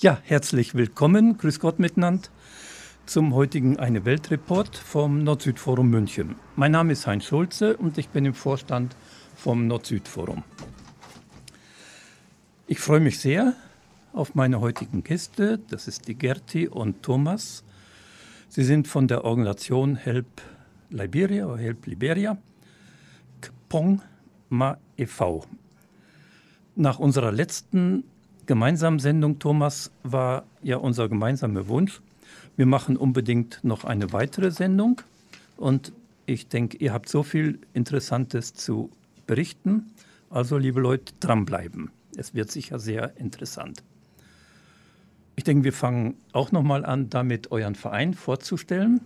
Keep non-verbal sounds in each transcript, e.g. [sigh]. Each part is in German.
Ja, herzlich willkommen, grüß Gott miteinander, zum heutigen Eine Welt Report vom Nord-Süd-Forum München. Mein Name ist Heinz Schulze und ich bin im Vorstand vom Nord-Süd-Forum. Ich freue mich sehr auf meine heutigen Gäste, das ist die Gerti und Thomas. Sie sind von der Organisation Help Liberia oder Help Liberia, Kpong Ma e.V. Nach unserer letzten gemeinsamen Sendung, Thomas, war ja unser gemeinsamer Wunsch. Wir machen unbedingt noch eine weitere Sendung und ich denke, ihr habt so viel Interessantes zu berichten. Also, liebe Leute, dranbleiben. Es wird sicher sehr interessant. Ich denke, wir fangen auch noch mal an, damit euren Verein vorzustellen.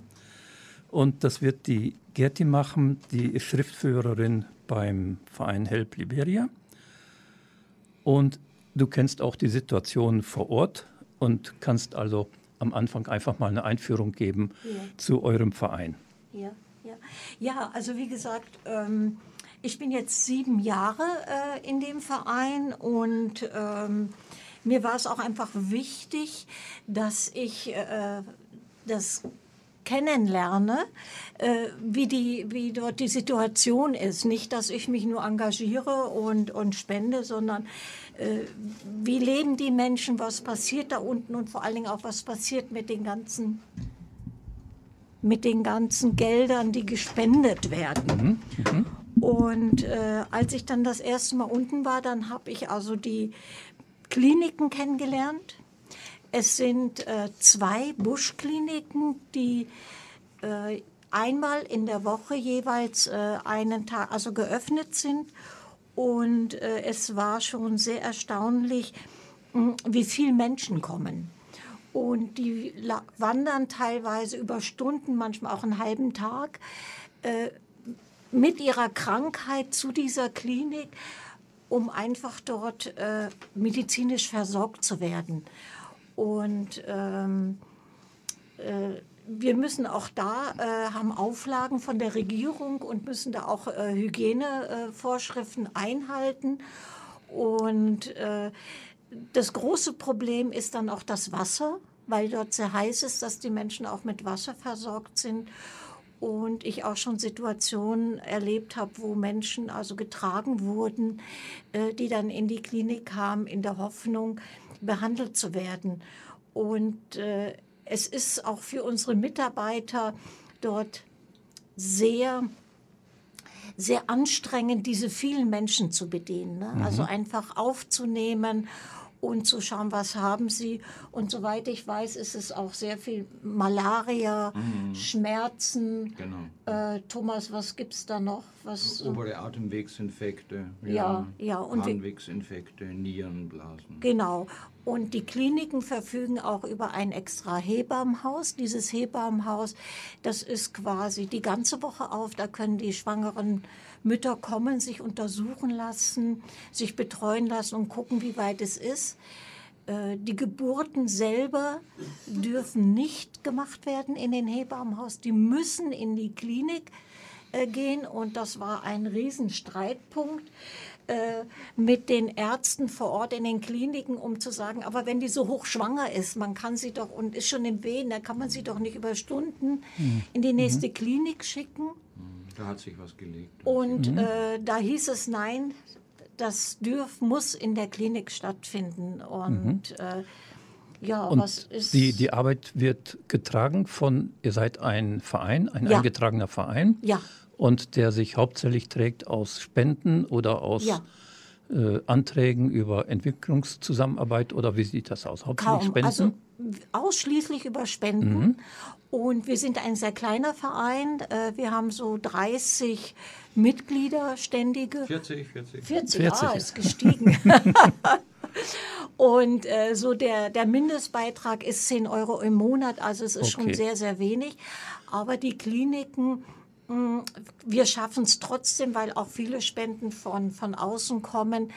Und das wird die Gerti machen, die ist Schriftführerin beim Verein Help Liberia. Und Du kennst auch die Situation vor Ort und kannst also am Anfang einfach mal eine Einführung geben ja. zu eurem Verein. Ja, ja. ja also wie gesagt, ähm, ich bin jetzt sieben Jahre äh, in dem Verein und ähm, mir war es auch einfach wichtig, dass ich äh, das kennenlerne, äh, wie, die, wie dort die Situation ist. Nicht, dass ich mich nur engagiere und, und spende, sondern äh, wie leben die Menschen, was passiert da unten und vor allen Dingen auch, was passiert mit den ganzen mit den ganzen Geldern, die gespendet werden. Mhm. Mhm. Und äh, als ich dann das erste Mal unten war, dann habe ich also die Kliniken kennengelernt. Es sind äh, zwei Buschkliniken, die äh, einmal in der Woche jeweils äh, einen Tag also geöffnet sind und äh, es war schon sehr erstaunlich, hm, wie viele Menschen kommen. Und die wandern teilweise über Stunden, manchmal auch einen halben Tag, äh, mit ihrer Krankheit zu dieser Klinik, um einfach dort äh, medizinisch versorgt zu werden. Und ähm, äh, wir müssen auch da, äh, haben Auflagen von der Regierung und müssen da auch äh, Hygienevorschriften einhalten. Und äh, das große Problem ist dann auch das Wasser, weil dort sehr heiß ist, dass die Menschen auch mit Wasser versorgt sind. Und ich auch schon Situationen erlebt habe, wo Menschen also getragen wurden, äh, die dann in die Klinik kamen, in der Hoffnung, behandelt zu werden. Und äh, es ist auch für unsere Mitarbeiter dort sehr sehr anstrengend, diese vielen Menschen zu bedienen. Ne? Mhm. Also einfach aufzunehmen und zu schauen, was haben sie. Und soweit ich weiß, ist es auch sehr viel Malaria, mhm. Schmerzen. Genau. Äh, Thomas, was gibt es da noch? Was, Obere Atemwegsinfekte, ja, ja, ja und Harnwegsinfekte, Nierenblasen. Genau. Und die Kliniken verfügen auch über ein extra Hebammenhaus. Dieses Hebammenhaus, das ist quasi die ganze Woche auf. Da können die schwangeren Mütter kommen, sich untersuchen lassen, sich betreuen lassen und gucken, wie weit es ist. Äh, die Geburten selber dürfen nicht gemacht werden in den Hebammenhaus. Die müssen in die Klinik äh, gehen und das war ein Riesenstreitpunkt. Äh, mit den Ärzten vor Ort in den Kliniken, um zu sagen, aber wenn die so hochschwanger ist, man kann sie doch und ist schon im Wehen, dann kann man sie doch nicht über Stunden mhm. in die nächste mhm. Klinik schicken. Da hat sich was gelegt. Und mhm. äh, da hieß es nein, das dürf, muss in der Klinik stattfinden. Und mhm. äh, ja, und was ist. Die, die Arbeit wird getragen von, ihr seid ein Verein, ein ja. eingetragener Verein. Ja und der sich hauptsächlich trägt aus Spenden oder aus ja. äh, Anträgen über Entwicklungszusammenarbeit oder wie sieht das aus? Hauptsächlich Kaum. Spenden? Also ausschließlich über Spenden. Mhm. Und wir sind ein sehr kleiner Verein. Äh, wir haben so 30 Mitglieder, ständige. 40, 40. 40, 40. Ah, ist gestiegen. [laughs] Und äh, so der, der Mindestbeitrag ist 10 Euro im Monat, also es ist okay. schon sehr, sehr wenig. Aber die Kliniken wir schaffen es trotzdem, weil auch viele Spenden von, von außen kommen,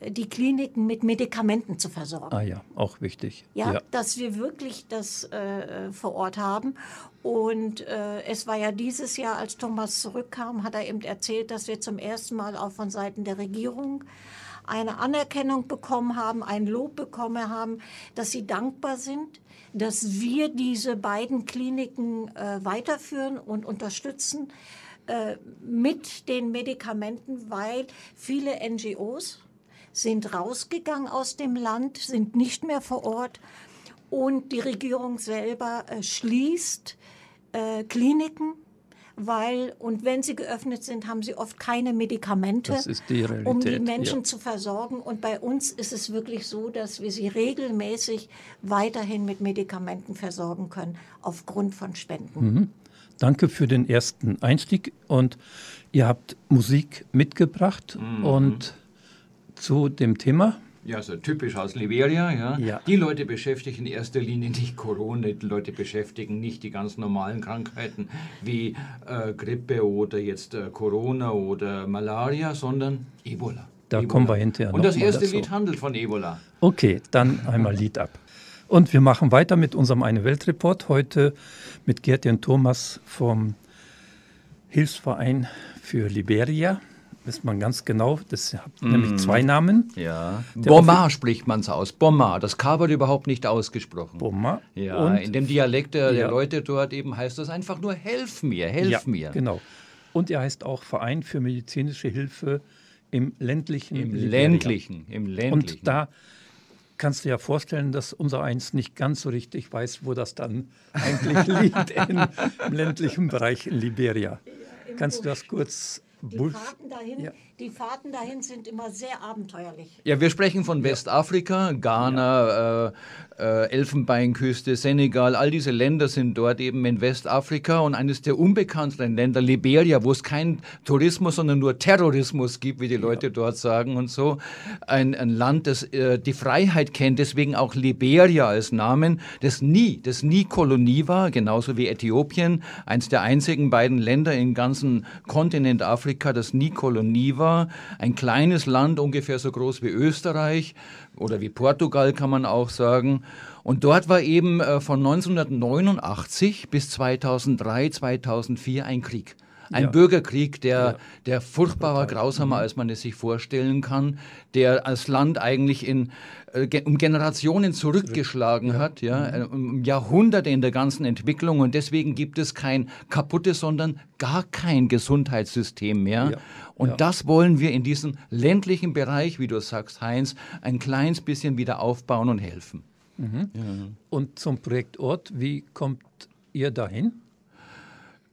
die Kliniken mit Medikamenten zu versorgen. Ah ja, auch wichtig. Ja, ja. dass wir wirklich das äh, vor Ort haben. Und äh, es war ja dieses Jahr, als Thomas zurückkam, hat er eben erzählt, dass wir zum ersten Mal auch von Seiten der Regierung eine Anerkennung bekommen haben, ein Lob bekommen haben, dass sie dankbar sind, dass wir diese beiden Kliniken äh, weiterführen und unterstützen äh, mit den Medikamenten, weil viele NGOs sind rausgegangen aus dem Land, sind nicht mehr vor Ort und die Regierung selber äh, schließt äh, Kliniken, weil, und wenn sie geöffnet sind, haben sie oft keine Medikamente, Das ist die Realität, um die Menschen ja. zu versorgen. Und bei uns ist es wirklich so, dass wir sie regelmäßig weiterhin mit Medikamenten versorgen können, aufgrund von Spenden. Danke für den ersten Einstieg und ihr habt Musik mitgebracht und zu dem Thema. Ja, so typisch aus Liberia, ja. Ja. Die Leute beschäftigen in erster Linie nicht Corona, die Leute beschäftigen nicht die ganz normalen Krankheiten wie äh, Grippe oder jetzt äh, Corona oder Malaria, sondern Ebola. Da Ebola. kommen wir hinterher Und das erste dazu. Lied handelt von Ebola. Okay, dann einmal Lied ab. Und wir machen weiter mit unserem Eine Welt Report heute mit Gerti und Thomas vom Hilfsverein für Liberia. Ist man ganz genau, das hat nämlich zwei Namen. Ja. Bomar spricht man es aus. Bomar. Das K wird überhaupt nicht ausgesprochen. Boma. Ja, und, in dem Dialekt der, der Ja. Leute dort eben heißt das einfach nur Helf mir, helf ja, mir. Genau. Und er heißt auch Verein für medizinische Hilfe im ländlichen Im Liberia. ländlichen, im ländlichen. Und da kannst du dir ja vorstellen, dass unser Eins nicht ganz so richtig weiß, wo das dann eigentlich [laughs] liegt in, im ländlichen Bereich in Liberia. Kannst du das kurz Die Fahrten, dahin, Ja. die Fahrten dahin sind immer sehr abenteuerlich. Ja, wir sprechen von Westafrika, Ghana, äh, äh, Elfenbeinküste, Senegal, all diese Länder sind dort eben in Westafrika und eines der unbekannteren Länder, Liberia, wo es keinen Tourismus, sondern nur Terrorismus gibt, wie die Leute dort sagen und so. Ein, ein Land, das äh, die Freiheit kennt, deswegen auch Liberia als Namen, das nie, das nie Kolonie war, genauso wie Äthiopien, eins der einzigen beiden Länder im ganzen Kontinent Afrika, das nie Kolonie war. Ein kleines Land, ungefähr so groß wie Österreich oder wie Portugal kann man auch sagen. Und dort war eben äh, von 1989 bis 2003, 2004 ein Krieg. Ein Ja. Bürgerkrieg, der, der furchtbar war, grausamer, als man es sich vorstellen kann, der als Land eigentlich in, äh, um Generationen zurückgeschlagen hat, ja, äh, um Jahrhunderte in der ganzen Entwicklung. Und deswegen gibt es kein kaputtes, sondern gar kein Gesundheitssystem mehr. Ja. Und Ja. das wollen wir in diesem ländlichen Bereich, wie du sagst, Heinz, ein kleines bisschen wieder aufbauen und helfen. Und zum Projektort, wie kommt ihr dahin?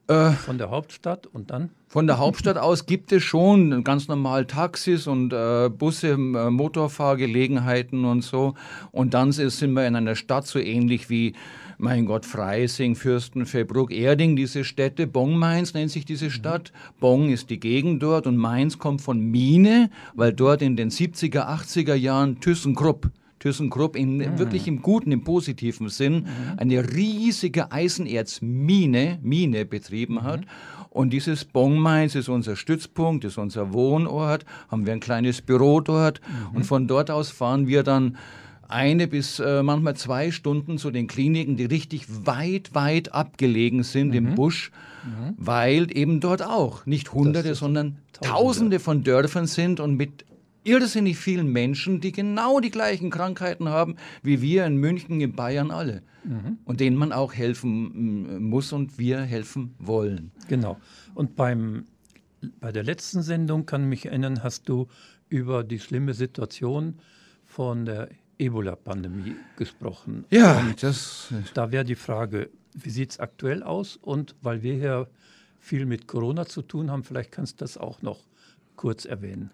Äh. Von der Hauptstadt und dann? Von der Hauptstadt aus gibt es schon ganz normal Taxis und äh, Busse, äh, Motorfahrgelegenheiten und so. Und dann sind wir in einer Stadt so ähnlich wie, mein Gott, Freising, Fürstenfeldbruck, Erding, diese Städte. Bong-Mainz nennt sich diese Stadt. Bong ist die Gegend dort und Mainz kommt von Mine, weil dort in den 70er, 80er Jahren ThyssenKrupp ThyssenKrupp in wirklich im guten, im positiven Sinn eine riesige Eisenerzmine Mine betrieben hat. Und dieses Bongmainz ist unser Stützpunkt, ist unser Wohnort, haben wir ein kleines Büro dort. Und von dort aus fahren wir dann eine bis äh, manchmal zwei Stunden zu den Kliniken, die richtig weit, weit abgelegen sind im Busch, weil eben dort auch nicht Hunderte, sondern Tausende von Dörfern sind und mit irrsinnig vielen Menschen, die genau die gleichen Krankheiten haben wie wir in München, in Bayern alle. Und denen man auch helfen mm, muss und wir helfen wollen. Genau. Und beim, bei der letzten Sendung, kann mich erinnern, hast du über die schlimme Situation von der Ebola-Pandemie gesprochen. Ja, das. Da wäre die Frage, wie sieht es aktuell aus? Und weil wir hier viel mit Corona zu tun haben, vielleicht kannst du das auch noch kurz erwähnen.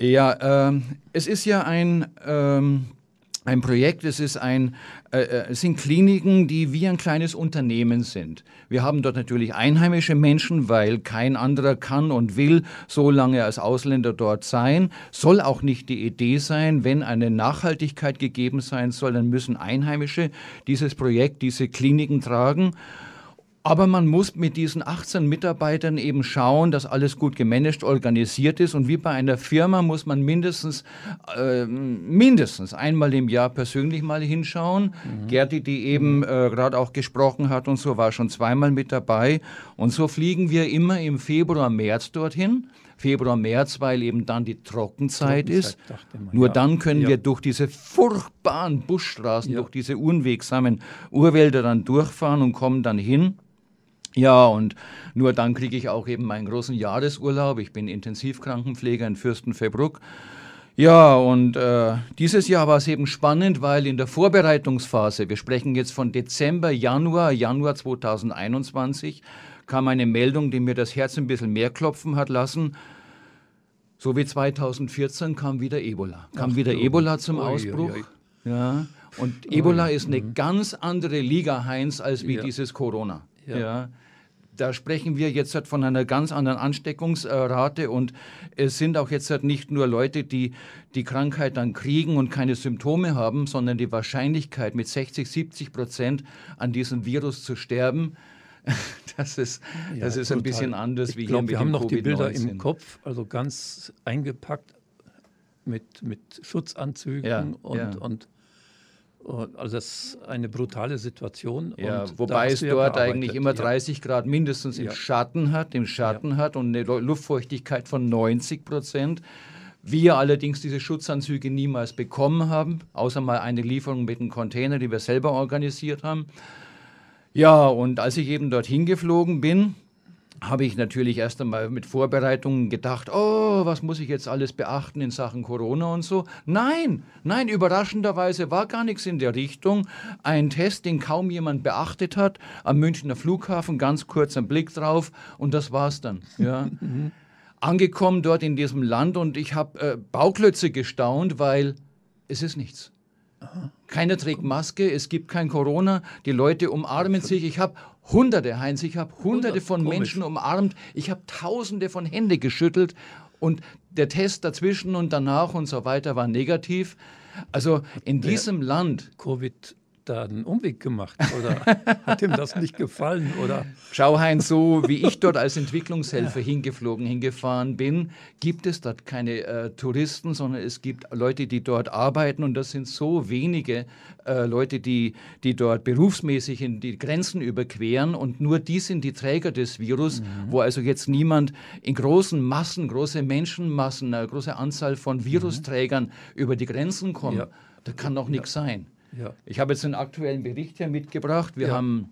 Ja, ähm, es ist ja ein, ähm, ein Projekt, es, ist ein, äh, äh, es sind Kliniken, die wie ein kleines Unternehmen sind. Wir haben dort natürlich einheimische Menschen, weil kein anderer kann und will so lange als Ausländer dort sein. Soll auch nicht die Idee sein, wenn eine Nachhaltigkeit gegeben sein soll, dann müssen Einheimische dieses Projekt, diese Kliniken tragen. Aber man muss mit diesen 18 Mitarbeitern eben schauen, dass alles gut gemanagt, organisiert ist. Und wie bei einer Firma muss man mindestens, äh, mindestens einmal im Jahr persönlich mal hinschauen. Gerti, die eben äh, gerade auch gesprochen hat und so, war schon zweimal mit dabei. Und so fliegen wir immer im Februar, März dorthin Februar, März, weil eben dann die Trockenzeit, Trockenzeit, ist. man, Nur ja. dann können Ja. wir durch diese furchtbaren Buschstraßen, Ja. durch diese unwegsamen Urwälder dann durchfahren und kommen dann hin. Ja, und nur dann kriege ich auch eben meinen großen Jahresurlaub. Ich bin Intensivkrankenpfleger in Fürstenfeldbruck. Ja, und äh, dieses Jahr war es eben spannend, weil in der Vorbereitungsphase, wir sprechen jetzt von Dezember, Januar, Januar 2021, kam eine Meldung, die mir das Herz ein bisschen mehr klopfen hat lassen. So wie 2014 kam wieder Ebola. Kam Ach wieder du. Ebola zum ui, Ausbruch. ui. Ja, und Ebola ist eine ganz andere Liga, Heinz, als wie Ja. dieses Corona. Ja. Ja. Da sprechen wir jetzt halt von einer ganz anderen Ansteckungsrate und es sind auch jetzt halt nicht nur Leute, die die Krankheit dann kriegen und keine Symptome haben, sondern die Wahrscheinlichkeit mit 60, 70 Prozent an diesem Virus zu sterben, [laughs] das ist, Ja, das ist ein bisschen anders Ich wie glaub, hier mit wir haben noch die Bilder Covid-19. im Kopf, also ganz eingepackt mit, mit Schutzanzügen Ja, und, ja. und und also das ist eine brutale Situation. Ja, wobei es ja dort gearbeitet. eigentlich immer Ja. 30 Grad mindestens im Ja. Schatten hat, im Schatten hat und eine Lu- Luftfeuchtigkeit von 90 Prozent. Wir allerdings diese Schutzanzüge niemals bekommen haben, außer mal eine Lieferung mit einem Container, die wir selber organisiert haben. Ja, und als ich eben dorthin geflogen bin, habe ich natürlich erst einmal mit Vorbereitungen gedacht, oh, was muss ich jetzt alles beachten in Sachen Corona und so. Nein, nein, überraschenderweise war gar nichts in der Richtung. Ein Test, den kaum jemand beachtet hat, am Münchner Flughafen, ganz kurz ein Blick drauf und das war's dann. Ja. [laughs] Angekommen dort in diesem Land und ich habe äh, Bauklötze gestaunt, weil es ist nichts. Keiner trägt Maske, es gibt kein Corona, die Leute umarmen sich. Ich habe Hunderte, Heinz, ich habe Hunderte Hundert, von komisch. Menschen umarmt, ich habe Tausende von Hände geschüttelt und der Test dazwischen und danach und so weiter war negativ. Also in diesem Land, Covid da einen Umweg gemacht? Oder [laughs] hat ihm das nicht gefallen? Oder schau Heinz, so wie ich dort als Entwicklungshelfer hingeflogen, hingefahren bin, gibt es dort keine äh, Touristen, sondern es gibt Leute, die dort arbeiten. Und das sind so wenige äh, Leute, die, die dort berufsmäßig in die Grenzen überqueren. Und nur die sind die Träger des Virus, wo also jetzt niemand in großen Massen, große Menschenmassen, eine große Anzahl von Virusträgern über die Grenzen kommen. Ja. Da kann doch nichts sein. Ja. Ich habe jetzt einen aktuellen Bericht hier mitgebracht. Wir Ja. haben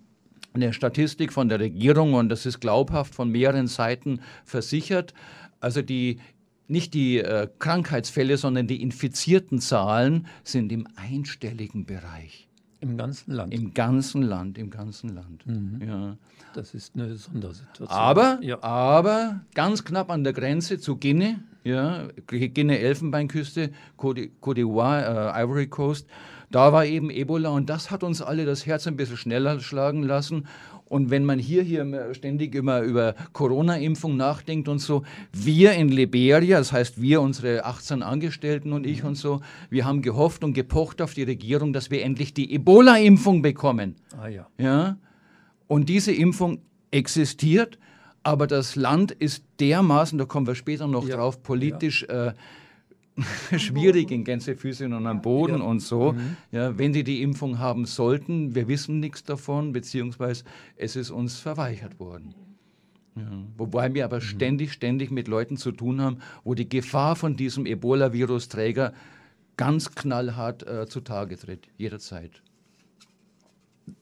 eine Statistik von der Regierung und das ist glaubhaft von mehreren Seiten versichert. Also die nicht die äh, Krankheitsfälle, sondern die infizierten Zahlen sind im einstelligen Bereich. im ganzen Land. Im ganzen Land, im ganzen Land. Ja. Das ist eine Sondersituation. Aber, ja. aber ganz knapp an der Grenze zu Guinea, ja, Guinea-Elfenbeinküste, Côte Côte d'Ivoire, äh, Ivory Coast, da war eben Ebola und das hat uns alle das Herz ein bisschen schneller schlagen lassen. Und wenn man hier, hier ständig immer über Corona-Impfung nachdenkt und so, wir in Liberia, das heißt wir, unsere 18 Angestellten und ich und so, wir haben gehofft und gepocht auf die Regierung, dass wir endlich die Ebola-Impfung bekommen. ah ja. Ja? Und diese Impfung existiert, aber das Land ist dermaßen, da kommen wir später noch Ja, drauf, politisch äh, [laughs] schwierig in Gänsefüßchen und am Boden Ja. und so. Ja, wenn sie die Impfung haben sollten, wir wissen nichts davon, beziehungsweise es ist uns verweigert worden. Ja. Wobei wir aber ständig, ständig mit Leuten zu tun haben, wo die Gefahr von diesem Ebola-Virusträger ganz knallhart äh, zutage tritt, jederzeit.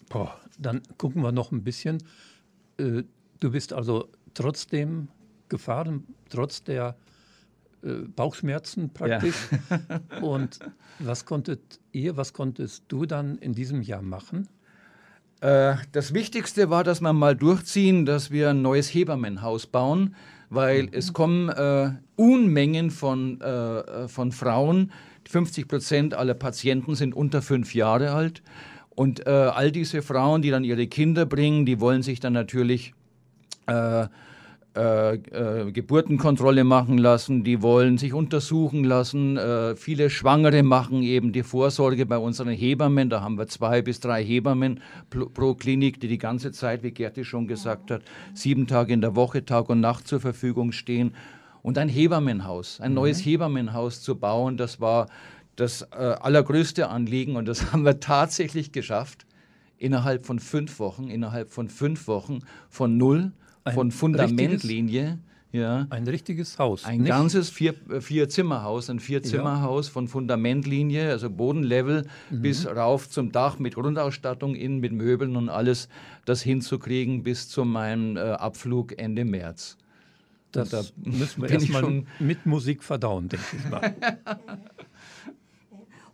Boah, dann gucken wir noch ein bisschen. Äh, du bist also trotzdem gefahren, trotz der äh, Bauchschmerzen praktisch. [laughs] Und was konntet ihr, was konntest du dann in diesem Jahr machen? Äh, Das Wichtigste war, dass wir mal durchziehen, dass wir ein neues Hebammenhaus bauen, weil es kommen äh, Unmengen von, äh, von Frauen. 50 Prozent aller Patienten sind unter fünf Jahre alt. Und äh, all diese Frauen, die dann ihre Kinder bringen, die wollen sich dann natürlich äh, äh, äh, Geburtenkontrolle machen lassen, die wollen sich untersuchen lassen. Äh, viele Schwangere machen eben die Vorsorge bei unseren Hebammen. Da haben wir zwei bis drei Hebammen pro, pro Klinik, die die ganze Zeit, wie Gerti schon gesagt hat, sieben Tage in der Woche, Tag und Nacht zur Verfügung stehen. Und ein Hebammenhaus, ein neues Hebammenhaus zu bauen, das war das äh, allergrößte Anliegen und das [laughs] haben wir tatsächlich geschafft. Innerhalb von fünf Wochen, innerhalb von fünf Wochen, von null, Ein von Fundamentlinie, Ja. Ein richtiges Haus. Ein nicht? ganzes vier, vier Zimmerhaus, ein Vierzimmerhaus ja. von Fundamentlinie, also Bodenlevel mhm. bis rauf zum Dach mit Grundausstattung, innen mit Möbeln und alles, das hinzukriegen bis zu meinem äh, Abflug Ende März. Das da müssen wir erstmal mit Musik verdauen, denke ich mal. [laughs]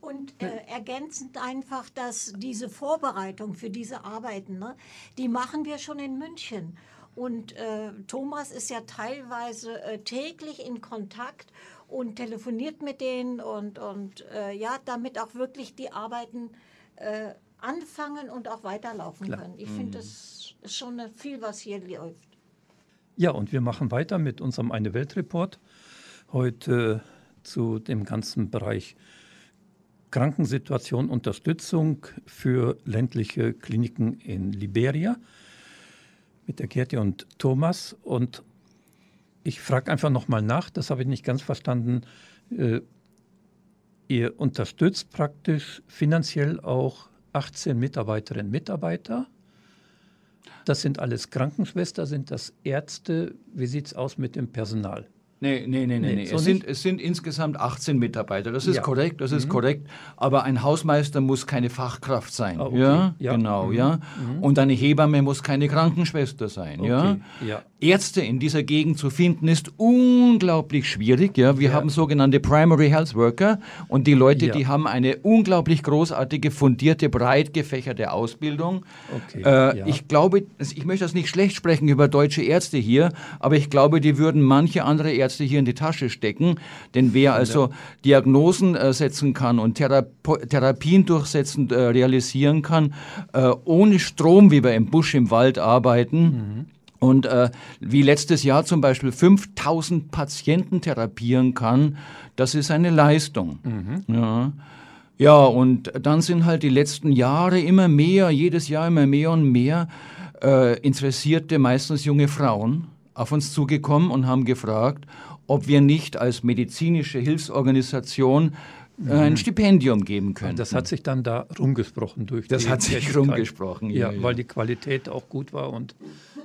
Und äh, ergänzend einfach, dass diese Vorbereitung für diese Arbeiten, ne, die machen wir schon in München. Und äh, Thomas ist ja teilweise äh, täglich in Kontakt und telefoniert mit denen und, und äh, ja, damit auch wirklich die Arbeiten äh, anfangen und auch weiterlaufen Klar. können. Ich mhm. finde, das ist schon viel, was hier läuft. Ja, und wir machen weiter mit unserem Eine Welt Report. Heute zu dem ganzen Bereich Krankensituation, Unterstützung für ländliche Kliniken in Liberia mit der Gerti und Thomas. Und ich frage einfach nochmal nach, das habe ich nicht ganz verstanden. Äh, ihr unterstützt praktisch finanziell auch 18 Mitarbeiterinnen und Mitarbeiter. Das sind alles Krankenschwestern, sind das Ärzte? Wie sieht es aus mit dem Personal? Nee, nee, nee, nee. nee. So es, sind, es sind insgesamt 18 Mitarbeiter. Das ist ja. korrekt, das ist mhm. korrekt. Aber ein Hausmeister muss keine Fachkraft sein. Ah, okay. ja? ja, genau, mhm. ja. Mhm. Und eine Hebamme muss keine Krankenschwester sein. Okay. Ja? ja. Ärzte in dieser Gegend zu finden ist unglaublich schwierig. Ja, wir haben sogenannte Primary Health Worker und die Leute, die haben eine unglaublich großartige, fundierte, breit gefächerte Ausbildung. Okay. Äh. Ich glaube, ich möchte das nicht schlecht sprechen über deutsche Ärzte hier, aber ich glaube, die würden manche andere Ärzte hier in die Tasche stecken, denn wer also Diagnosen äh, setzen kann und Thera Therapien durchsetzen, äh, realisieren kann, äh, ohne Strom, wie wir im Busch im Wald arbeiten. Mhm und äh, wie letztes Jahr zum Beispiel 5000 Patienten therapieren kann, das ist eine Leistung. Mhm. Ja. ja, und dann sind halt die letzten Jahre immer mehr, jedes Jahr immer mehr und mehr äh, interessierte, meistens junge Frauen auf uns zugekommen und haben gefragt, ob wir nicht als medizinische Hilfsorganisation äh, ein mhm. Stipendium geben können. Das hat sich dann da rumgesprochen durch Das hat sich rumgesprochen, ja, ja, weil die Qualität auch gut war und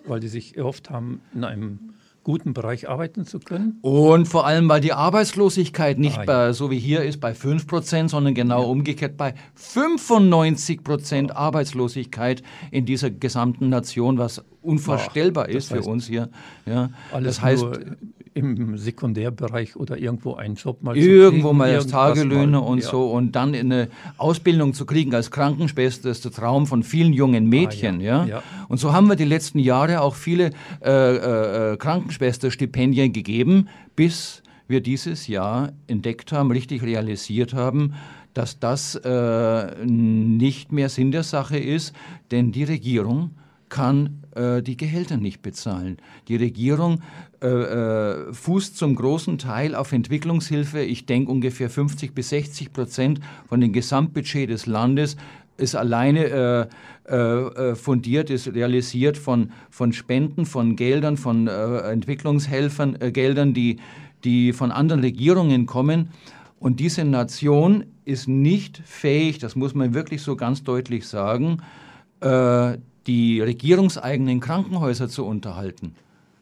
weil die sich erhofft haben, in einem guten Bereich arbeiten zu können. Und vor allem, weil die Arbeitslosigkeit nicht ah, ja. bei, so wie hier ist bei 5 Prozent, sondern genau ja. umgekehrt bei 95 Prozent Arbeitslosigkeit in dieser gesamten Nation, was unvorstellbar Ach, ist heißt, für uns hier. Ja, das heißt, im Sekundärbereich oder irgendwo einen Job mal Irgendwo kriegen, mal als Tagelöhne und ja. so und dann eine Ausbildung zu kriegen als Krankenschwester ist der Traum von vielen jungen Mädchen. Ah, ja. ja. Und so haben wir die letzten Jahre auch viele äh, äh, äh Krankenschwesterstipendien gegeben, bis wir dieses Jahr entdeckt haben, richtig realisiert haben, dass das äh, nicht mehr Sinn der Sache ist, denn die Regierung kann äh, die Gehälter nicht bezahlen. Die Regierung äh, äh, fußt zum großen Teil auf Entwicklungshilfe. Ich denke ungefähr 50 bis 60 Prozent von dem Gesamtbudget des Landes ist alleine äh, äh, fundiert, ist realisiert von, von Spenden, von Geldern, von äh, Entwicklungshelfern, äh, Geldern, die, die von anderen Regierungen kommen. Und diese Nation ist nicht fähig, das muss man wirklich so ganz deutlich sagen, äh, die regierungseigenen Krankenhäuser zu unterhalten.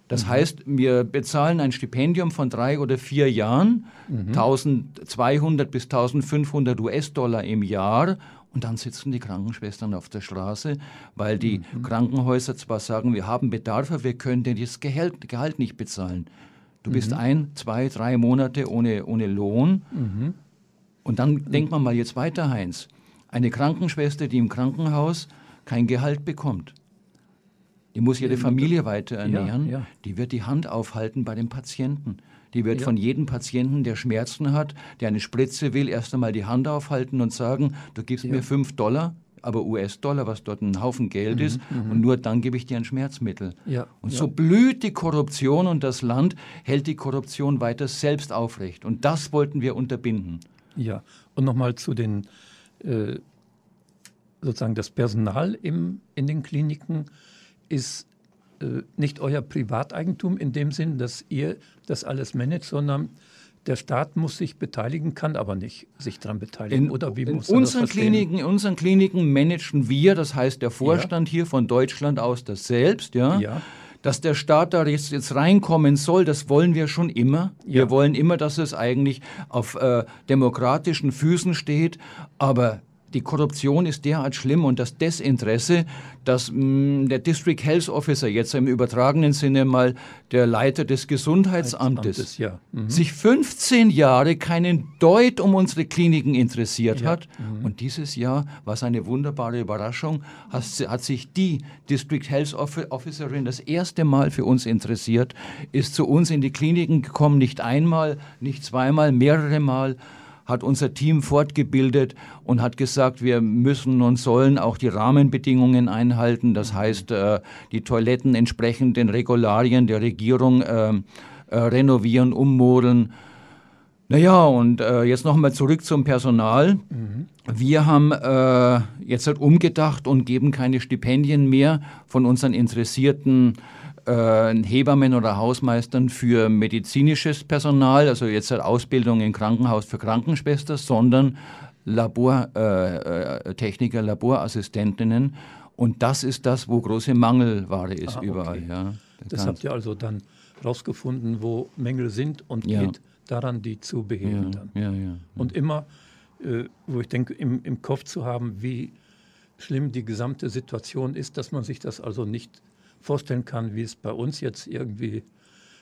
Das mhm. heißt, wir bezahlen ein Stipendium von drei oder vier Jahren, mhm. 1200 bis 1500 US-Dollar im Jahr. Und dann sitzen die Krankenschwestern auf der Straße, weil die mhm. Krankenhäuser zwar sagen, wir haben Bedarf, aber wir können dir das Gehalt, Gehalt nicht bezahlen. Du bist mhm. ein, zwei, drei Monate ohne, ohne Lohn. Mhm. Und dann denkt man mal jetzt weiter, Heinz. Eine Krankenschwester, die im Krankenhaus kein Gehalt bekommt. Die muss ihre Familie weiter ernähren. Ja, ja. Die wird die Hand aufhalten bei den Patienten. Die wird ja. von jedem Patienten, der Schmerzen hat, der eine Spritze will, erst einmal die Hand aufhalten und sagen, du gibst mir fünf Dollar, aber US-Dollar, was dort ein Haufen Geld mhm, ist, mhm. und nur dann gebe ich dir ein Schmerzmittel. Und so blüht die Korruption und das Land hält die Korruption weiter selbst aufrecht. Und das wollten wir unterbinden. Ja, und nochmal zu den äh, sozusagen das Personal im, in den Kliniken ist äh, nicht euer Privateigentum in dem Sinn, dass ihr das alles managt, sondern der Staat muss sich beteiligen, kann aber nicht sich daran beteiligen. In, oder wie muss in unseren Kliniken, In unseren Kliniken managen wir, das heißt der Vorstand ja. hier von Deutschland aus das selbst, ja. ja. dass der Staat da jetzt, jetzt reinkommen soll, das wollen wir schon immer. Ja. Wir wollen immer, dass es eigentlich auf äh, demokratischen Füßen steht, aber die Korruption ist derart schlimm und das Desinteresse, dass mh, mm, der District Health Officer, jetzt im übertragenen Sinne mal der Leiter des Gesundheitsamtes, ja. mhm. sich 15 Jahre keinen Deut um unsere Kliniken interessiert ja. hat. Mhm. Und dieses Jahr war es eine wunderbare Überraschung, hat, hat sich die District Health Officerin das erste Mal für uns interessiert, ist zu uns in die Kliniken gekommen, nicht einmal, nicht zweimal, mehrere Mal hat unser Team fortgebildet und hat gesagt, wir müssen und sollen auch die Rahmenbedingungen einhalten. Das heißt, äh, die Toiletten entsprechend den Regularien der Regierung äh, äh, renovieren, ummodeln. Naja, und äh, jetzt nochmal zurück zum Personal. Mhm. Wir haben äh, jetzt halt umgedacht und geben keine Stipendien mehr von unseren interessierten äh, Hebammen oder Hausmeistern für medizinisches Personal, also jetzt halt Ausbildung im Krankenhaus für Krankenschwester, sondern Labortechniker, äh, äh Laborassistentinnen. Und das ist das, wo große Mangelware ist ah, okay. überall. Ja. Das habt ihr also dann rausgefunden, wo Mängel sind und ja. geht daran, die zu beheben. Ja, ja, und immer, äh, wo ich denke, im, im Kopf zu haben, wie schlimm die gesamte Situation ist, dass man sich das also nicht vorstellen kann, wie es bei uns jetzt irgendwie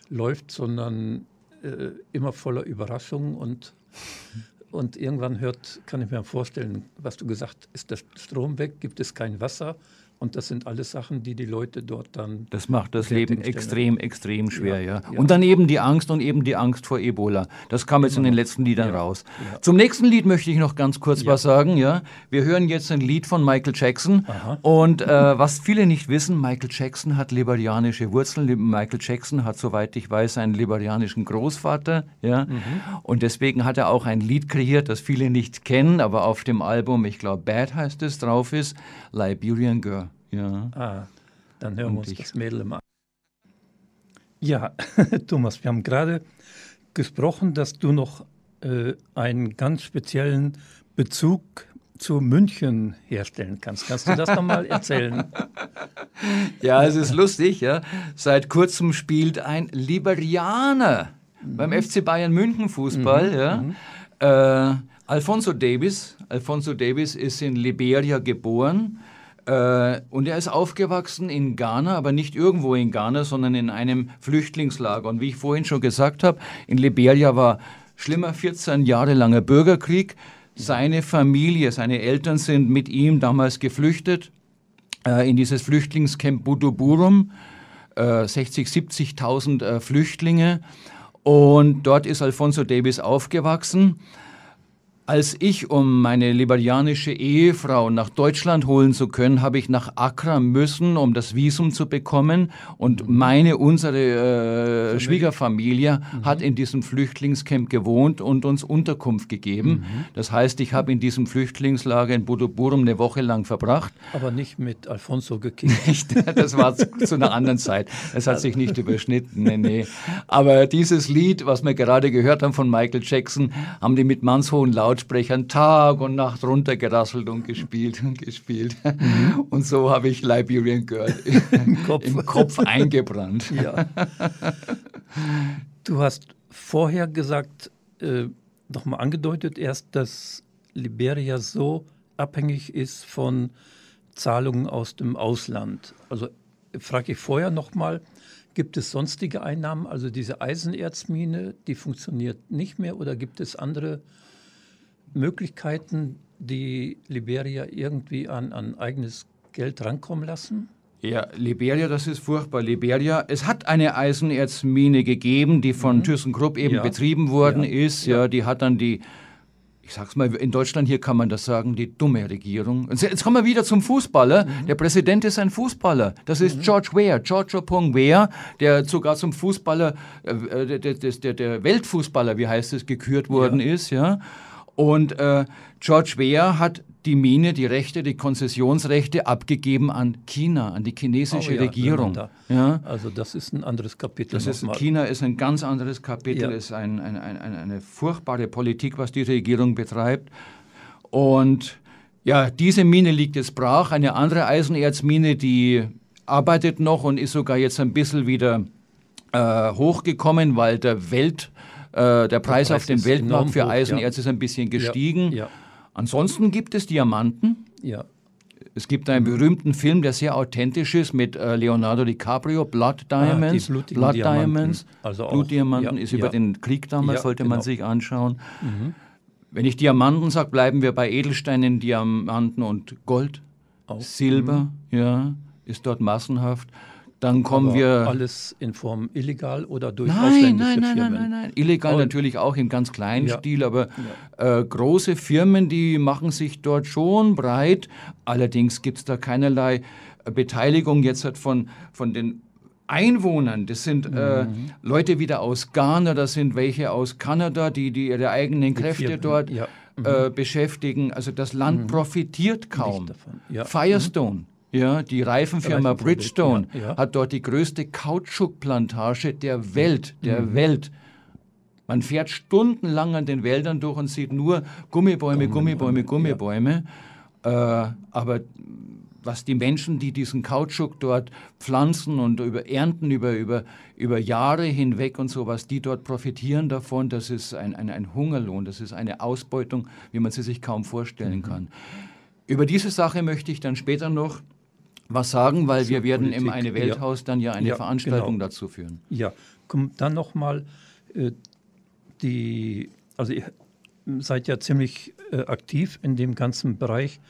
läuft, sondern äh, immer voller Überraschungen und, und irgendwann hört, kann ich mir vorstellen, was du gesagt hast, ist der Strom weg, gibt es kein Wasser und das sind alles Sachen, die die Leute dort dann. Das macht das Leben extrem, extrem schwer, ja, ja. Und dann eben die Angst und eben die Angst vor Ebola. Das kam jetzt in den letzten Liedern ja, raus. Ja. Zum nächsten Lied möchte ich noch ganz kurz was sagen. Ja, wir hören jetzt ein Lied von Michael Jackson. Aha. Und äh, was viele nicht wissen, Michael Jackson hat liberianische Wurzeln. Michael Jackson hat, soweit ich weiß, einen liberianischen Großvater. Ja, mhm. und deswegen hat er auch ein Lied kreiert, das viele nicht kennen, aber auf dem Album, ich glaube, Bad heißt es, drauf ist, Liberian Girl. Ja. Ah, dann hören Und wir uns das Mädel mal. Ja, [laughs] Thomas, wir haben gerade gesprochen, dass du noch äh, einen ganz speziellen Bezug zu München herstellen kannst. Kannst du das nochmal erzählen? [laughs] Ja, es ist lustig. Ja. Seit kurzem spielt ein Liberianer mhm. beim FC Bayern München Fußball. Mhm. Ja. Mhm. Äh, Alfonso Davis. Alfonso Davis ist in Liberia geboren äh, und er ist aufgewachsen in Ghana, aber nicht irgendwo in Ghana, sondern in einem Flüchtlingslager. Und wie ich vorhin schon gesagt habe, in Liberia war schlimmer 14 Jahre langer Bürgerkrieg. Seine Familie, seine Eltern sind mit ihm damals geflüchtet äh, in dieses Flüchtlingscamp Buduburum. Äh, 60, 70.000 äh, Flüchtlinge. Und dort ist Alfonso Davis aufgewachsen. Als ich, um meine liberianische Ehefrau nach Deutschland holen zu können, habe ich nach Accra müssen, um das Visum zu bekommen. Und mhm. meine, unsere äh, Schwiegerfamilie mhm. hat in diesem Flüchtlingscamp gewohnt und uns Unterkunft gegeben. Mhm. Das heißt, ich habe in diesem Flüchtlingslager in Buduburum eine Woche lang verbracht. Aber nicht mit Alfonso gekickt. [laughs] das war zu, zu, einer anderen Zeit. Es hat sich nicht überschnitten. Nee, nee. Aber dieses Lied, was wir gerade gehört haben von Michael Jackson, haben die mit mannshohen Laut Lautsprechern Tag und Nacht runtergerasselt und gespielt und gespielt. Mhm. Und so habe ich Liberian Girl [laughs] im Kopf, im Kopf eingebrannt. Ja. Du hast vorher gesagt, äh, nochmal angedeutet erst, dass Liberia so abhängig ist von Zahlungen aus dem Ausland. Also frage ich vorher nochmal, gibt es sonstige Einnahmen? Also diese Eisenerzmine, die funktioniert nicht mehr oder gibt es andere Möglichkeiten, die Liberia irgendwie an, an eigenes Geld rankommen lassen? Ja, Liberia, das ist furchtbar. Liberia, es hat eine Eisenerzmine gegeben, die von mhm. ThyssenKrupp eben ja. betrieben worden ja. ist. Ja. ja, die hat dann die, ich sag's mal, in Deutschland hier kann man das sagen, die dumme Regierung. Jetzt kommen wir wieder zum Fußballer. Mhm. Der Präsident ist ein Fußballer. Das ist mhm. George Weah, George Opong Weah, der sogar zum Fußballer, äh, der, der, der, Weltfußballer, wie heißt es, gekürt worden ist. Ja. Und äh, George Weah hat die Mine, die Rechte, die Konzessionsrechte abgegeben an China, an die chinesische oh, ja, Regierung. Da. Ja. Also das ist ein anderes Kapitel. Ist, China ist ein ganz anderes Kapitel, ja. ist ein, ein, ein, eine furchtbare Politik, was die Regierung betreibt. Und ja, diese Mine liegt jetzt brach. Eine andere Eisenerzmine, die arbeitet noch und ist sogar jetzt ein bisschen wieder äh, hochgekommen, weil der Welt, äh, der, Preis auf dem Weltmarkt für Eisenerz ist ein bisschen gestiegen. Ansonsten gibt es Diamanten. ja, Es gibt einen berühmten Film, der sehr authentisch ist mit äh, Leonardo DiCaprio, Blood Diamonds. Ah, die blutigen Blood Diamanten. Diamonds. Also Blutdiamanten ja, ist über ja. den Krieg damals, Ja, sollte man genau. sich anschauen. Wenn ich Diamanten sage, bleiben wir bei Edelsteinen, Diamanten und Gold. Auch. Silber, ja, ist dort massenhaft. Dann kommen Aber wir. alles in Form illegal oder durch Nein, ausländische nein, nein, Firmen? nein, nein, nein. Illegal Oh. natürlich auch im ganz kleinen Ja. Stil, aber äh, große Firmen, die machen sich dort schon breit. Allerdings gibt es da keinerlei äh, Beteiligung jetzt halt von, von den Einwohnern. Das sind äh, Mhm. Leute wieder aus Ghana, das sind welche aus Kanada, die, die ihre eigenen Kräfte Firmen, dort ja. Mhm. äh, beschäftigen. Also das Land profitiert kaum. davon, ja. Mhm. Firestone. Ja, die Reifenfirma Bridgestone ja, ja. hat dort die größte Kautschukplantage der Welt, der Welt. Man fährt stundenlang an den Wäldern durch und sieht nur Gummibäume, Gummibäume, Gummibäume. Äh, aber was die Menschen, die diesen Kautschuk dort pflanzen und über ernten über, über, über Jahre hinweg und so, was die dort profitieren davon, das ist ein, ein, ein Hungerlohn, das ist eine Ausbeutung, wie man sie sich kaum vorstellen kann. Über diese Sache möchte ich dann später noch was sagen, weil wir werden im Eine ja. Welthaus dann ja eine Ja, Veranstaltung genau. dazu führen. Ja, kommt dann nochmal äh, die, also ihr seid ja ziemlich äh, aktiv in dem ganzen Bereich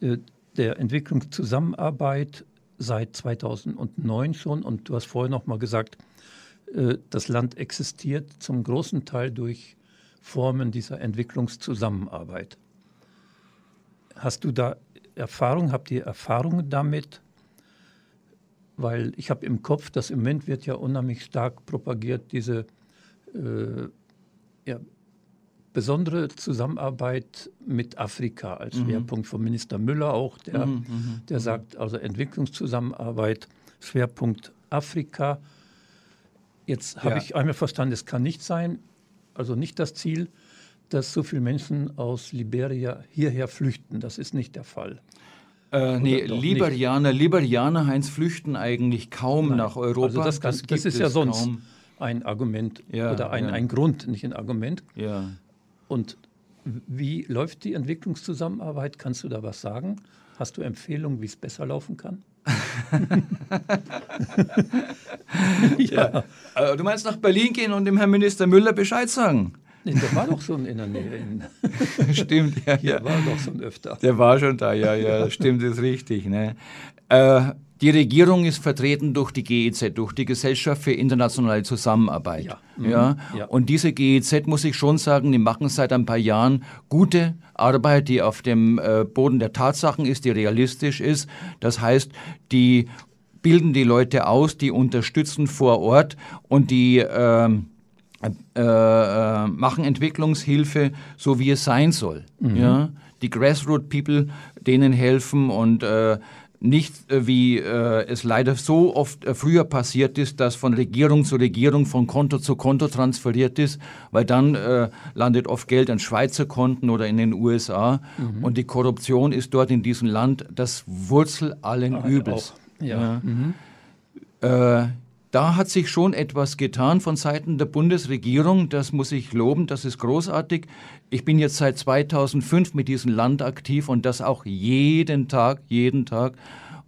äh, der Entwicklungszusammenarbeit seit 2009 schon und du hast vorher nochmal gesagt, äh, das Land existiert zum großen Teil durch Formen dieser Entwicklungszusammenarbeit. Hast du da Erfahrung, habt ihr Erfahrungen damit? Weil ich habe im Kopf, dass im Moment wird ja unheimlich stark propagiert, diese äh, ja, besondere Zusammenarbeit mit Afrika als Schwerpunkt von Minister Müller auch, der, der sagt, also Entwicklungszusammenarbeit, Schwerpunkt Afrika. Jetzt habe Ja. ich einmal verstanden, es kann nicht sein, also nicht das Ziel, dass so viele Menschen aus Liberia hierher flüchten. Das ist nicht der Fall. Äh, nee, Liberianer, Liberianer, Heinz, flüchten eigentlich kaum nach Europa. Also das, kann, das, gibt ist ja sonst kaum. ein Argument Ja, oder ein, ja. ein Grund, nicht ein Argument. Ja. Und wie läuft die Entwicklungszusammenarbeit? Kannst du da was sagen? Hast du Empfehlungen, wie es besser laufen kann? [laughs] [laughs] ja. Äh, du meinst nach Berlin gehen und dem Herrn Minister Müller Bescheid sagen? Der war doch schon in der Nähe. [laughs] Stimmt, ja, hier war doch schon öfter. Der war schon da, ja, ja, stimmt, ist richtig. Ne? Äh, die Regierung ist vertreten durch die GEZ, durch die Gesellschaft für internationale Zusammenarbeit. Ja. Ja. Mhm. Ja. Und diese GEZ, muss ich schon sagen, die machen seit ein paar Jahren gute Arbeit, die auf dem äh, Boden der Tatsachen ist, die realistisch ist. Das heißt, die bilden die Leute aus, die unterstützen vor Ort und die ähm, äh, äh, machen Entwicklungshilfe, so wie es sein soll. Ja? Die Grassroot People, denen helfen und äh, nicht äh, wie äh, es leider so oft äh, früher passiert ist, dass von Regierung zu Regierung, von Konto zu Konto transferiert ist, weil dann äh, landet oft Geld an Schweizer Konten oder in den USA und die Korruption ist dort in diesem Land das Wurzel allen Übels. Auch. Ja. Mhm. Da hat sich schon etwas getan von Seiten der Bundesregierung. Das muss ich loben, das ist großartig. Ich bin jetzt seit 2005 mit diesem Land aktiv und das auch jeden Tag, jeden Tag.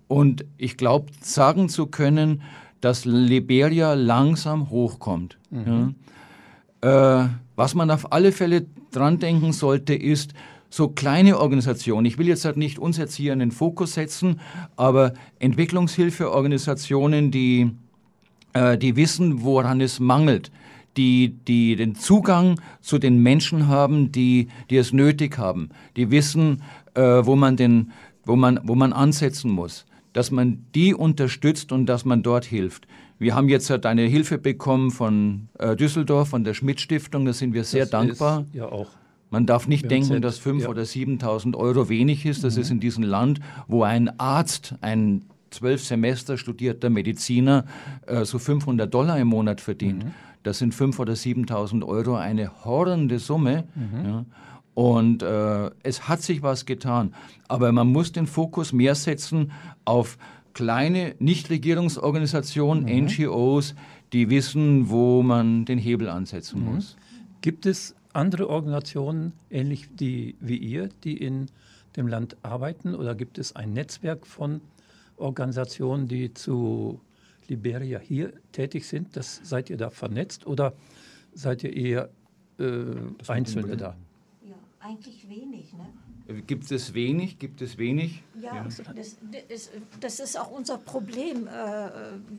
Und ich glaube, sagen zu können, dass Liberia langsam hochkommt. Ja. Äh, was man auf alle Fälle dran denken sollte, ist, so kleine Organisationen, ich will jetzt halt nicht uns jetzt hier in den Fokus setzen, aber Entwicklungshilfeorganisationen, die, äh, die wissen, woran es mangelt, die, die den Zugang zu den Menschen haben, die, die es nötig haben, die wissen, äh, wo, man den, wo, man, wo man ansetzen muss, dass man die unterstützt und dass man dort hilft. Wir haben jetzt halt eine Hilfe bekommen von äh, Düsseldorf, von der Schmidt-Stiftung, da sind wir sehr Das dankbar. Ja auch. Man darf nicht denken, dass 5.000 ja. oder 7.000 Euro wenig ist. Das ist in diesem Land, wo ein Arzt, ein zwölf Semester studierter Mediziner, äh, so 500 Dollar im Monat verdient. Das sind 5.000 oder 7.000 Euro eine horrende Summe. Ja. Und äh, es hat sich was getan. Aber man muss den Fokus mehr setzen auf kleine Nichtregierungsorganisationen, mhm. NGOs, die wissen, wo man den Hebel ansetzen mhm. muss. Gibt es andere Organisationen, ähnlich die, wie ihr, die in dem Land arbeiten? Oder gibt es ein Netzwerk von Organisationen, die zu Liberia hier tätig sind? Das, seid ihr da vernetzt oder seid ihr eher äh, Einzelne da? Ja, eigentlich wenig. Ne? Gibt es wenig? Gibt es wenig? Ja, ja. Das, das, das, ist auch unser Problem. Äh,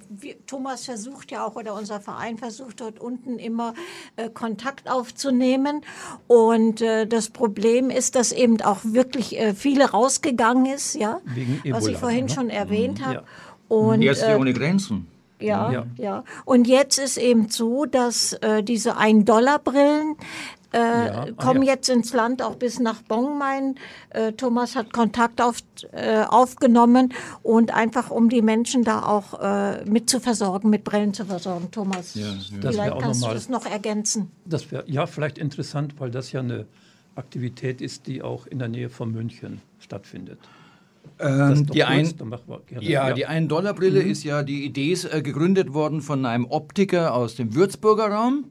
wir, Thomas versucht ja auch, oder unser Verein versucht dort unten immer äh, Kontakt aufzunehmen. Und äh, das Problem ist, dass eben auch wirklich viele rausgegangen ist, ja, Wegen Ebola, was ich vorhin ne? schon erwähnt mhm. habe. Ja. Und, Ärzte ohne Grenzen. Ja, ja, ja. Und jetzt ist eben so, dass äh, diese 1-Dollar-Brillen, äh, ja. Ah, kommen ja. jetzt ins Land, auch bis nach Bongmain. Äh, Thomas hat Kontakt auf, äh, aufgenommen und einfach um die Menschen da auch äh, mit zu versorgen, mit Brillen zu versorgen. Thomas, ja, vielleicht kannst mal, du das noch ergänzen. Das wäre ja vielleicht interessant, weil das ja eine Aktivität ist, die auch in der Nähe von München stattfindet. Ähm, die, ein, ja, ja, die 1-Dollar-Brille mhm. ist ja, die Idee ist äh, gegründet worden von einem Optiker aus dem Würzburger Raum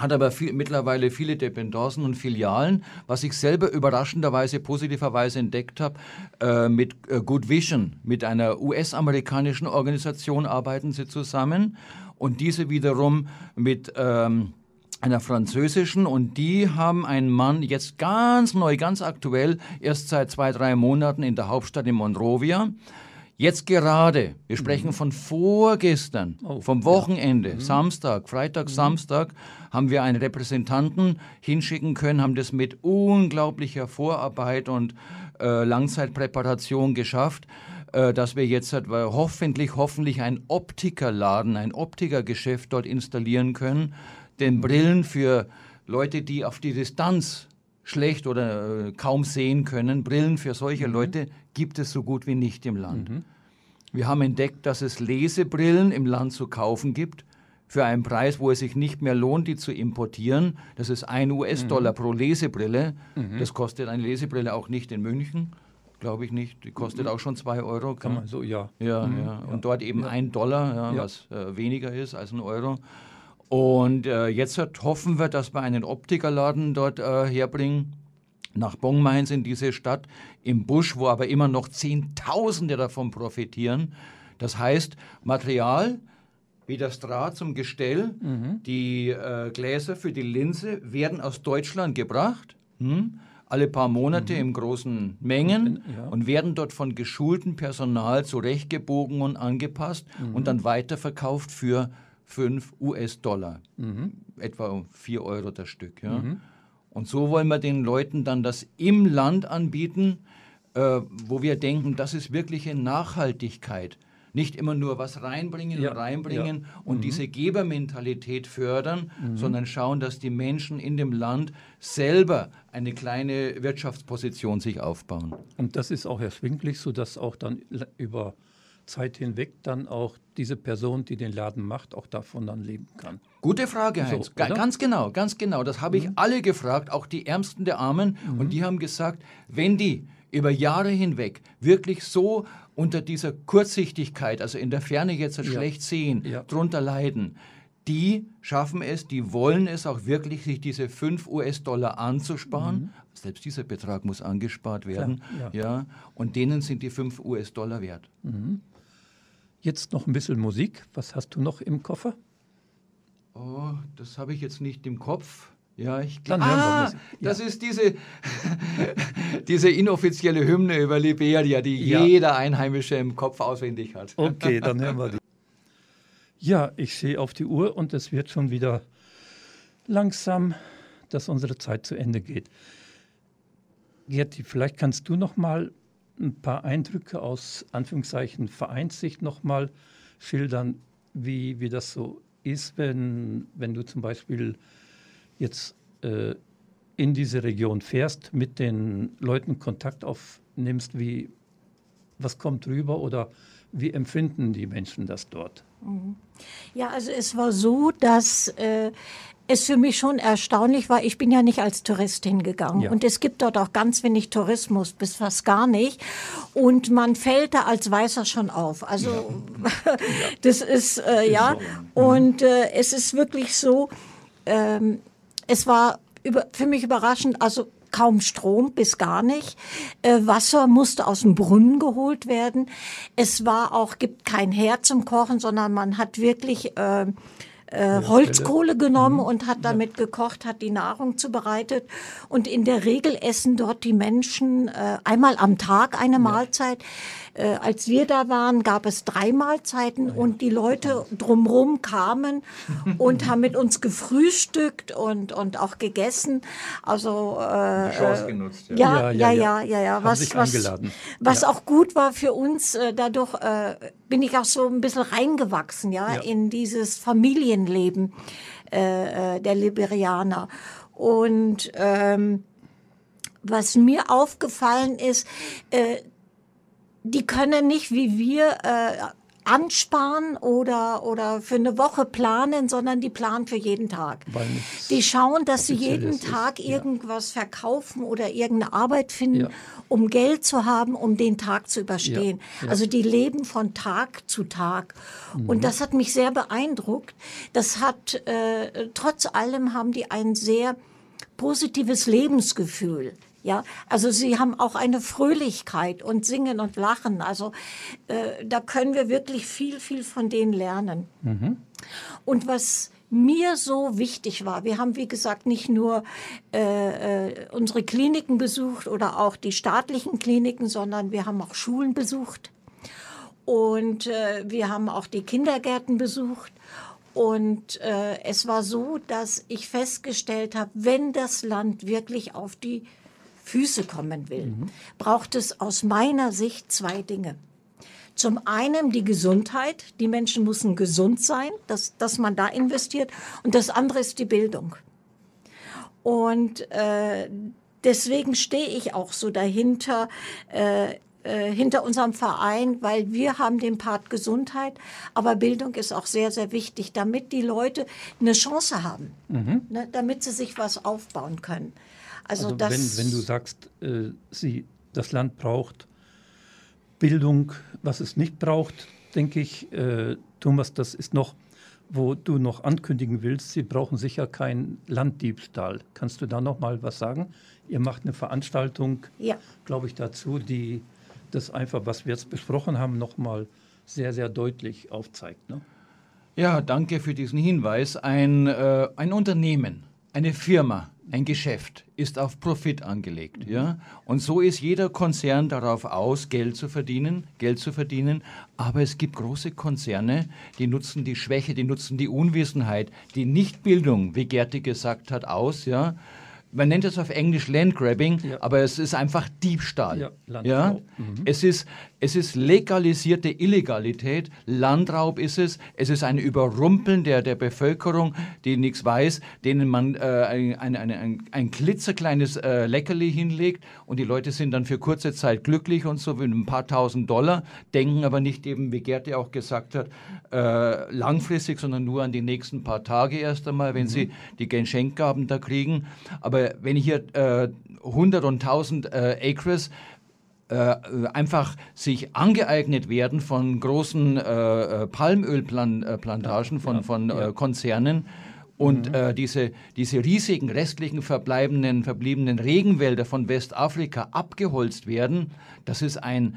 hat aber viel, mittlerweile viele Dependancen und Filialen, was ich selber überraschenderweise, positiverweise entdeckt habe, äh, mit äh, Good Vision, mit einer US-amerikanischen Organisation arbeiten sie zusammen und diese wiederum mit ähm, einer französischen und die haben einen Mann jetzt ganz neu, ganz aktuell, erst seit zwei, drei Monaten in der Hauptstadt in Monrovia, Jetzt gerade, wir sprechen mhm. von vorgestern, oh, vom Wochenende, ja. mhm. Samstag, Freitag, mhm. Samstag, haben wir einen Repräsentanten hinschicken können, haben das mit unglaublicher Vorarbeit und äh, Langzeitpräparation geschafft, äh, dass wir jetzt äh, hoffentlich, hoffentlich einen Optikerladen, ein Optikergeschäft dort installieren können, den mhm. Brillen für Leute, die auf die Distanz schlecht oder äh, kaum sehen können. Brillen für solche mhm. Leute gibt es so gut wie nicht im Land. Mhm. Wir haben entdeckt, dass es Lesebrillen im Land zu kaufen gibt für einen Preis, wo es sich nicht mehr lohnt, die zu importieren. Das ist ein US-Dollar mhm. pro Lesebrille. Mhm. Das kostet eine Lesebrille auch nicht in München. Glaube ich nicht. Die kostet mhm. auch schon zwei Euro. Kann man so, ja. Ja, mhm. ja. Und dort eben ein Dollar, ja, was äh, weniger ist als ein Euro. Und äh, jetzt hoffen wir, dass wir einen Optikerladen dort äh, herbringen. Nach Bongmains in diese Stadt, im Busch, wo aber immer noch Zehntausende davon profitieren. Das heißt, Material wie das Draht zum Gestell, mhm. die äh, Gläser für die Linse werden aus Deutschland gebracht. Hm? alle paar Monate mhm. in großen Mengen ja. und werden dort von geschultem Personal zurechtgebogen und angepasst mhm. und dann weiterverkauft für 5 US-Dollar, mhm. etwa 4 Euro das Stück. Ja? Und so wollen wir den Leuten dann das im Land anbieten, äh, wo wir denken, das ist wirkliche Nachhaltigkeit. Nicht immer nur was reinbringen ja. und reinbringen ja. und mhm. diese Gebermentalität fördern, mhm. sondern schauen, dass die Menschen in dem Land selber eine kleine Wirtschaftsposition sich aufbauen. Und das ist auch erschwinglich, sodass auch dann über Zeit hinweg dann auch diese Person, die den Laden macht, auch davon dann leben kann. Gute Frage, Heinz. So, ganz genau, ganz genau. Das habe ich mhm. alle gefragt, auch die Ärmsten der Armen. Mhm. Und die haben gesagt, wenn die über Jahre hinweg wirklich so unter dieser Kurzsichtigkeit, also in der Ferne jetzt ja. schlecht sehen, ja. drunter leiden, die schaffen es, die wollen es auch wirklich, sich diese 5 US-Dollar anzusparen. Mhm. Selbst dieser Betrag muss angespart werden. Klar, ja. ja. Und denen sind die 5 US-Dollar wert. Mhm. Jetzt noch ein bisschen Musik. Was hast du noch im Koffer? Oh, das habe ich jetzt nicht im Kopf. Ja, ich glaube. Ah, ja. das ist diese, [laughs] diese inoffizielle Hymne über Liberia, die ja. jeder Einheimische im Kopf auswendig hat. [laughs] Okay, dann hören wir die. Ja, ich sehe auf die Uhr und es wird schon wieder langsam, dass unsere Zeit zu Ende geht. Gerti, vielleicht kannst du noch mal ein paar Eindrücke aus Anführungszeichen Vereinssicht noch mal schildern, wie, wie das so ist, wenn, wenn du zum Beispiel jetzt äh, in diese Region fährst, mit den Leuten Kontakt aufnimmst, wie, was kommt rüber oder wie empfinden die Menschen das dort? Ja, also es war so, dass äh, es für mich schon erstaunlich war, ich bin ja nicht als Tourist hingegangen. Ja. Und es gibt dort auch ganz wenig Tourismus, bis fast gar nicht. Und man fällt da als Weißer schon auf. Also ja. [laughs] das ist, äh, ja. Und äh, es ist wirklich so, ähm, es war über, für mich überraschend, also kaum Strom bis gar nicht. Äh, Wasser musste aus dem Brunnen geholt werden. Es war auch, gibt kein Herd zum Kochen, sondern man hat wirklich äh, äh, Holzkohle genommen mhm. und hat damit gekocht, hat die Nahrung zubereitet. Und in der Regel essen dort die Menschen äh, einmal am Tag eine Mahlzeit. Äh, als wir da waren, gab es drei Mahlzeiten ja. und die Leute drumherum kamen und haben mit uns gefrühstückt und, und auch gegessen. Also äh, Chance genutzt. Ja, ja, ja, ja, ja. ja, Was, was, was auch gut war für uns, äh, dadurch äh, bin ich auch so ein bisschen reingewachsen, ja, ja. in dieses Familienleben äh, äh, der Liberianer. Und ähm, was mir aufgefallen ist, äh, die können nicht wie wir äh, ansparen oder, oder für eine Woche planen, sondern die planen für jeden Tag. Die schauen, dass sie jeden Tag ist. irgendwas ja. verkaufen oder irgendeine Arbeit finden, ja. um Geld zu haben, um den Tag zu überstehen. Ja. Also die leben von Tag zu Tag. Mhm. Und das hat mich sehr beeindruckt. Das hat, äh, trotz allem haben die ein sehr positives Lebensgefühl. Ja, also sie haben auch eine Fröhlichkeit und singen und lachen. Also äh, da können wir wirklich viel, viel von denen lernen. Mhm. Und was mir so wichtig war, wir haben wie gesagt nicht nur äh, äh, unsere Kliniken besucht oder auch die staatlichen Kliniken, sondern wir haben auch Schulen besucht und äh, wir haben auch die Kindergärten besucht. Und äh, es war so, dass ich festgestellt habe, wenn das Land wirklich auf die Füße kommen will, mhm. braucht es aus meiner Sicht zwei Dinge. Zum einen die Gesundheit. Die Menschen müssen gesund sein, dass, dass man da investiert. Und das andere ist die Bildung. Und äh, deswegen stehe ich auch so dahinter, äh, äh, hinter unserem Verein, weil wir haben den Part Gesundheit, aber Bildung ist auch sehr, sehr wichtig, damit die Leute eine Chance haben, mhm. ne, damit sie sich was aufbauen können. Also, also wenn, wenn, du sagst, äh, sie, das Land braucht Bildung, was es nicht braucht, denke ich, äh, Thomas, das ist noch, wo du noch ankündigen willst, sie brauchen sicher keinen Landdiebstahl. Kannst du da noch mal was sagen? Ihr macht eine Veranstaltung, ja. glaube ich, dazu, die das einfach, was wir jetzt besprochen haben, noch mal sehr, sehr deutlich aufzeigt. Ne? Ja, danke für diesen Hinweis. Ein, äh, ein Unternehmen, eine Firma, ein Geschäft ist auf Profit angelegt, ja? Und so ist jeder Konzern darauf aus, Geld zu verdienen, Geld zu verdienen. Aber es gibt große Konzerne, die nutzen die Schwäche, die nutzen die Unwissenheit, die Nichtbildung, wie Gerti gesagt hat, aus, ja? man nennt es auf Englisch Landgrabbing, ja. aber es ist einfach Diebstahl. Ja, ja? Mhm. Es, ist, es ist legalisierte Illegalität, Landraub ist es, es ist ein Überrumpeln der, der Bevölkerung, die nichts weiß, denen man äh, ein, ein, ein, ein klitzekleines äh, Leckerli hinlegt und die Leute sind dann für kurze Zeit glücklich und so mit ein paar tausend Dollar, denken aber nicht eben, wie Gerd ja auch gesagt hat, äh, langfristig, sondern nur an die nächsten paar Tage erst einmal, wenn mhm. sie die Geschenkgaben da kriegen. Aber aber wenn hier äh, 100 und 1000 äh, Acres äh, einfach sich angeeignet werden von großen äh, äh Palmölplantagen, von, ja, von ja. Äh, Konzernen, und mhm. äh, diese, diese riesigen restlichen verbleibenden, verbliebenen Regenwälder von Westafrika abgeholzt werden, das ist ein,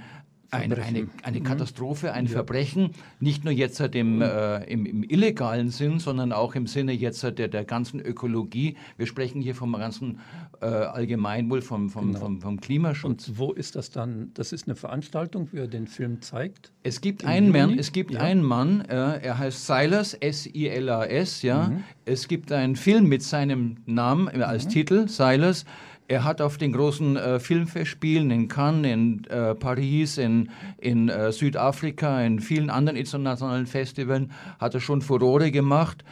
ein, eine, eine mhm. Katastrophe, ein ja. Verbrechen, nicht nur jetzt im, mhm. äh, im, im, illegalen Sinn, sondern auch im Sinne jetzt der, der ganzen Ökologie. Wir sprechen hier vom ganzen äh, Allgemeinwohl, vom, vom, genau. vom, vom, Klimaschutz. Und wo ist das dann? Das ist eine Veranstaltung, wie er den Film zeigt? Es gibt einen Mann, es gibt ja. einen Mann, äh, er heißt Silas, S-I-L-A-S, ja. Mhm. Es gibt einen Film mit seinem Namen äh, als mhm. Titel, Silas. Er hat auf den großen äh, Filmfestspielen in Cannes, in äh, Paris, in, in äh, Südafrika, in vielen anderen internationalen Festivals, hat er schon Furore gemacht.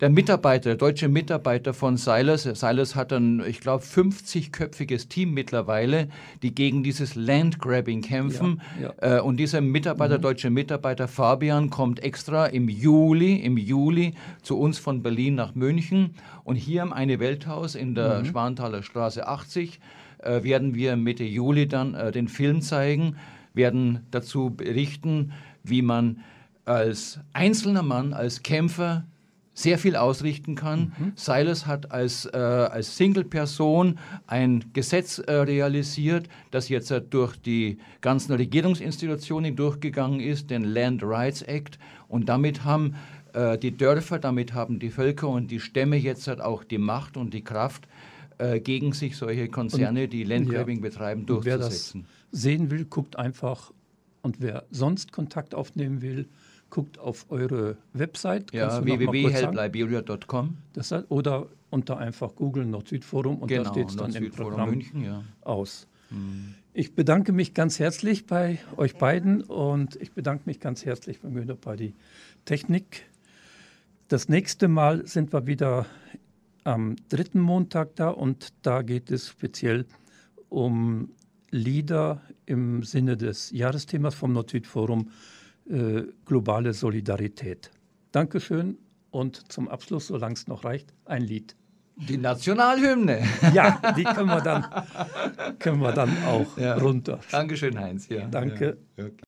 Der Mitarbeiter, der deutsche Mitarbeiter von Silas, Silas hat ein, ich glaube, 50-köpfiges Team mittlerweile, die gegen dieses Landgrabbing kämpfen. Ja, ja. Äh, und dieser Mitarbeiter, mhm. deutsche Mitarbeiter Fabian, kommt extra im Juli, im Juli zu uns von Berlin nach München. Und hier im Eine Welthaus in der mhm. Schwanthaler Straße 80 äh, werden wir Mitte Juli dann äh, den Film zeigen, werden dazu berichten, wie man als einzelner Mann, als Kämpfer sehr viel ausrichten kann. Mhm. Silas hat als, äh, als Single-Person ein Gesetz äh, realisiert, das jetzt äh, durch die ganzen Regierungsinstitutionen durchgegangen ist, den Land Rights Act. Und damit haben äh, die Dörfer, damit haben die Völker und die Stämme jetzt halt auch die Macht und die Kraft, äh, gegen sich solche Konzerne, und, die Landgrabbing ja. betreiben, durchzusetzen. wer das sehen will, guckt einfach. Und wer sonst Kontakt aufnehmen will, guckt auf eure Website. Ja, www.helpliberia.com. Oder unter einfach Google Nord-Süd-Forum und genau, da steht es dann im Programm München, ja. aus. Hm. Ich bedanke mich ganz herzlich bei euch beiden und ich bedanke mich ganz herzlich bei Müller bei die Technik. Das nächste Mal sind wir wieder am dritten Montag da und da geht es speziell um Lieder im Sinne des Jahresthemas vom Nord-Süd-Forum äh, globale Solidarität. Dankeschön und zum Abschluss, solange es noch reicht, ein Lied. Die Nationalhymne. [laughs] Ja, die können wir dann, können wir dann auch ja. runter. Dankeschön, Heinz. Ja, Danke. Ja.